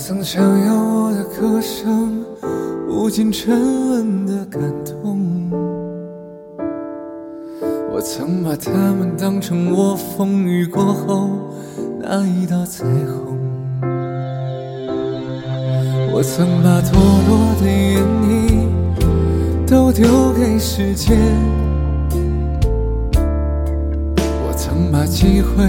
我曾想要我的歌声无尽沉沦的感动，我曾把他们当成我风雨过后那一道彩虹，我曾把脱落的原因都丢给时间，我曾把机会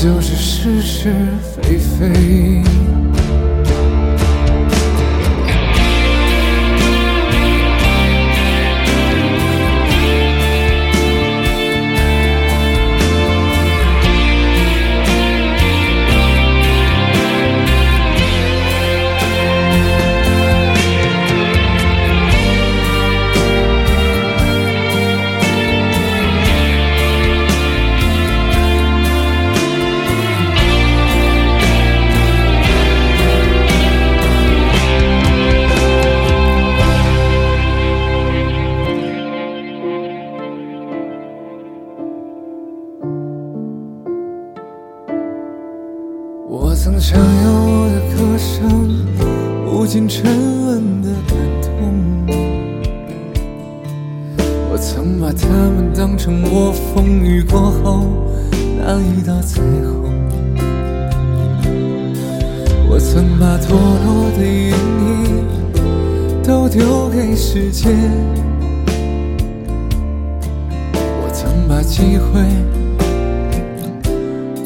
就是是是非非。我曾想要我的歌声无尽沉沦的感动，我曾把它们当成我风雨过后那一道彩虹，我曾把脱落的眼影都丢给时间，我曾把机会。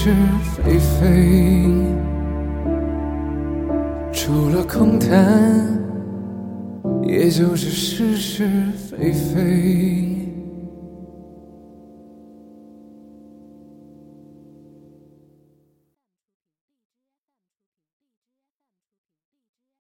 是非非。除了空谈，也就是是是非非。